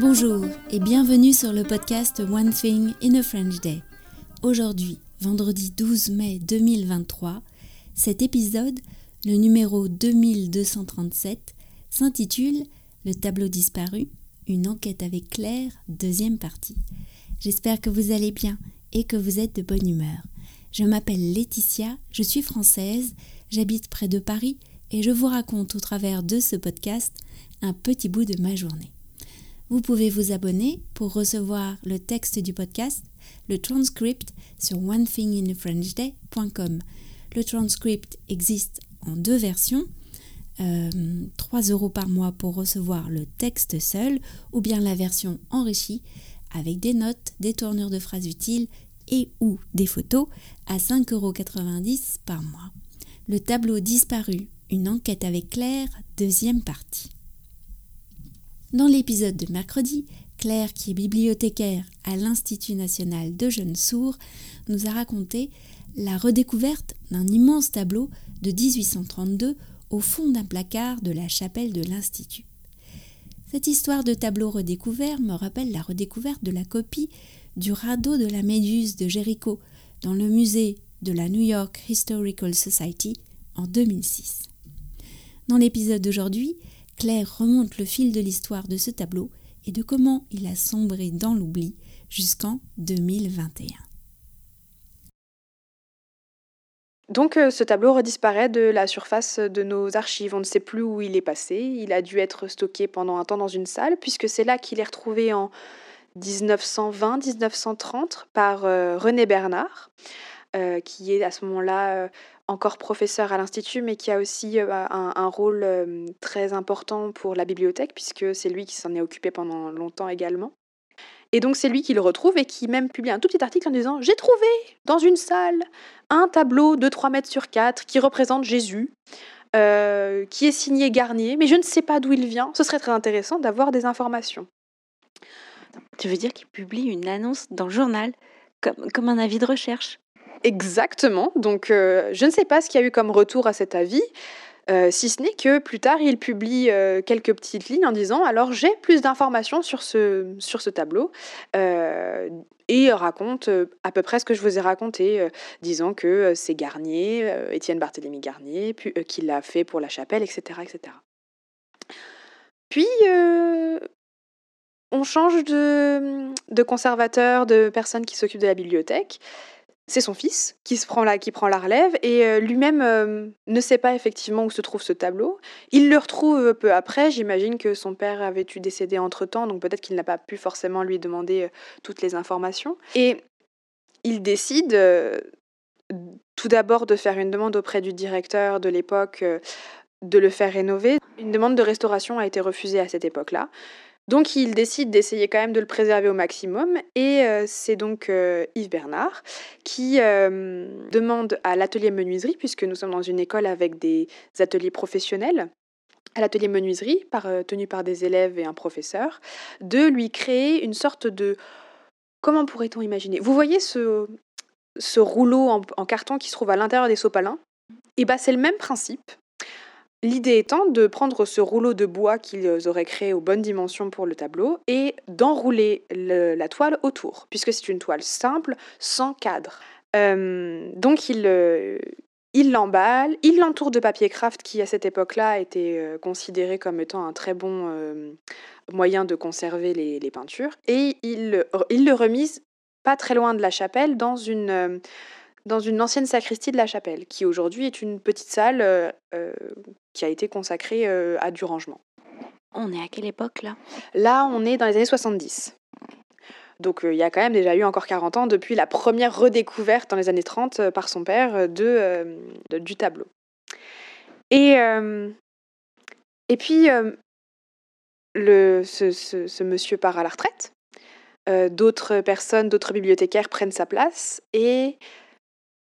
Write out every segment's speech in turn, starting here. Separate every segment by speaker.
Speaker 1: Bonjour et bienvenue sur le podcast One Thing in a French Day. Aujourd'hui, vendredi 12 mai 2023, cet épisode, le numéro 2237, s'intitule Le tableau disparu, une enquête avec Claire, deuxième partie. J'espère que vous allez bien et que vous êtes de bonne humeur. Je m'appelle Laetitia, je suis française, j'habite près de Paris et je vous raconte au travers de ce podcast un petit bout de ma journée. Vous pouvez vous abonner pour recevoir le texte du podcast, le transcript sur onethinginafrenchday.com. Le transcript existe en deux versions. 3 euh, euros par mois pour recevoir le texte seul ou bien la version enrichie avec des notes, des tournures de phrases utiles et ou des photos à 5,90 euros par mois. Le tableau disparu, une enquête avec Claire, deuxième partie. Dans l'épisode de mercredi, Claire, qui est bibliothécaire à l'Institut national de jeunes sourds, nous a raconté la redécouverte d'un immense tableau de 1832 au fond d'un placard de la chapelle de l'Institut. Cette histoire de tableau redécouvert me rappelle la redécouverte de la copie du radeau de la Méduse de Jéricho dans le musée de la New York Historical Society en 2006. Dans l'épisode d'aujourd'hui, Claire remonte le fil de l'histoire de ce tableau et de comment il a sombré dans l'oubli jusqu'en 2021.
Speaker 2: Donc euh, ce tableau redisparaît de la surface de nos archives. On ne sait plus où il est passé. Il a dû être stocké pendant un temps dans une salle, puisque c'est là qu'il est retrouvé en 1920-1930 par euh, René Bernard, euh, qui est à ce moment-là encore professeur à l'Institut, mais qui a aussi un, un, rôle très important pour la bibliothèque, puisque c'est lui qui s'en est occupé pendant longtemps également. Et donc c'est lui qui le retrouve et qui même publie un tout petit article en disant J'ai trouvé dans une salle un tableau de 3 mètres sur 4 qui représente Jésus, euh, qui est signé Garnier, mais je ne sais pas d'où il vient. Ce serait très intéressant d'avoir des informations.
Speaker 1: Tu veux dire qu'il publie une annonce dans le journal comme, comme un avis de recherche?
Speaker 2: Exactement. Donc, euh, je ne sais pas ce qu'il y a eu comme retour à cet avis. Euh, si ce n'est que plus tard, il publie euh, quelques petites lignes en disant alors j'ai plus d'informations sur ce, sur ce tableau et raconte à peu près ce que je vous ai raconté, disant que c'est Garnier, Étienne Barthélemy Garnier, puis qui l'a fait pour la chapelle, etc., etc. Puis on change de conservateur, de personne qui s'occupe de la bibliothèque c'est son fils qui prend la, relève et euh, lui-même euh, ne sait pas effectivement où se trouve ce tableau. Il le retrouve peu après. J'imagine que son père avait dû décéder entre temps, donc peut-être qu'il n'a pas pu forcément lui demander euh, toutes les informations. Et il décide tout d'abord de faire une demande auprès du directeur de l'époque de le faire rénover. Une demande de restauration a été refusée à cette époque-là. Donc il décide d'essayer quand même de le préserver au maximum et euh, c'est donc euh, Yves Bernard qui euh, demande à l'atelier menuiserie, puisque nous sommes dans une école avec des ateliers professionnels, à l'atelier menuiserie, tenu par des élèves et un professeur, de lui créer une sorte de... Comment pourrait-on imaginer? Vous voyez ce, rouleau en, en, carton qui se trouve à l'intérieur des sopalins? Et eh bien c'est le même principe, L'idée étant de prendre ce rouleau de bois qu'ils auraient créé aux bonnes dimensions pour le tableau et d'enrouler la toile autour, puisque c'est une toile simple, sans cadre. Euh, donc il euh, l'emballe, il l'entoure de papier craft qui à cette époque-là était euh, considéré comme étant un très bon moyen de conserver les, peintures, et il, le remise pas très loin de la chapelle dans une dans une ancienne sacristie de la chapelle, qui aujourd'hui est une petite salle euh, euh, qui a été consacrée euh, à du rangement.
Speaker 1: On est à quelle époque là?
Speaker 2: Là, on est dans les années 70. Donc il y a quand même déjà eu encore 40 ans depuis la première redécouverte dans les années 30 par son père de, du tableau. Et, et puis, le, ce, ce, monsieur part à la retraite. d'autres personnes, d'autres bibliothécaires prennent sa place et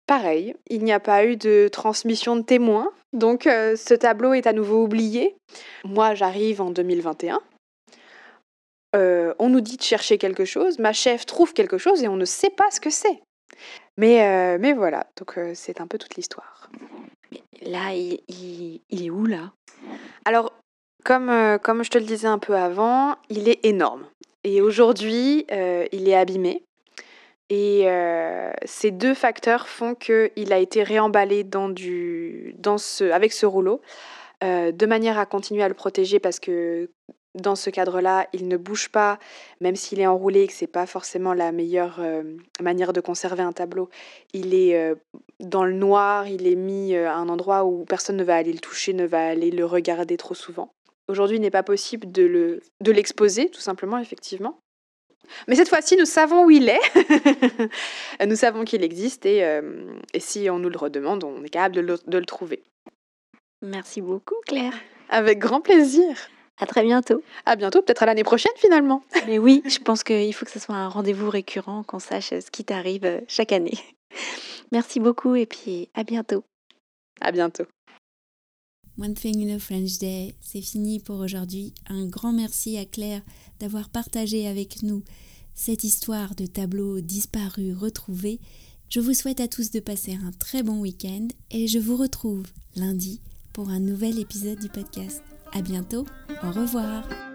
Speaker 2: Pareil, il n'y a pas eu de transmission de témoins, donc euh, ce tableau est à nouveau oublié. Moi, j'arrive en 2021. Euh, on nous dit de chercher quelque chose, ma chef trouve quelque chose et on ne sait pas ce que c'est. Mais, euh, mais voilà, donc c'est un peu toute l'histoire.
Speaker 1: Là, il, il, est où là?
Speaker 2: Alors, comme, comme je te le disais un peu avant, il est énorme. Et aujourd'hui, il est abîmé. Et ces deux facteurs font qu'il a été réemballé dans du, dans ce, avec ce rouleau, de manière à continuer à le protéger parce que dans ce cadre-là, il ne bouge pas, même s'il est enroulé et que ce n'est pas forcément la meilleure manière de conserver un tableau. Il est dans le noir, il est mis à un endroit où personne ne va aller le toucher, ne va aller le regarder trop souvent. Aujourd'hui, il n'est pas possible de l'exposer, de tout simplement, effectivement. Mais cette fois-ci, nous savons où il est. nous savons qu'il existe et, et, si on nous le redemande, on est capable de le, de le trouver.
Speaker 1: Merci beaucoup, Claire.
Speaker 2: Avec grand plaisir.
Speaker 1: À très bientôt.
Speaker 2: À bientôt, peut-être à l'année prochaine finalement.
Speaker 1: Mais oui, je pense qu'il faut que ce soit un rendez-vous récurrent, qu'on sache ce qui t'arrive euh, chaque année. Merci beaucoup et puis à bientôt.
Speaker 2: À bientôt.
Speaker 1: One Thing in a French Day, c'est fini pour aujourd'hui. Un grand merci à Claire d'avoir partagé avec nous cette histoire de tableaux disparus retrouvés. Je vous souhaite à tous de passer un très bon week-end et je vous retrouve lundi pour un nouvel épisode du podcast. À bientôt, au revoir.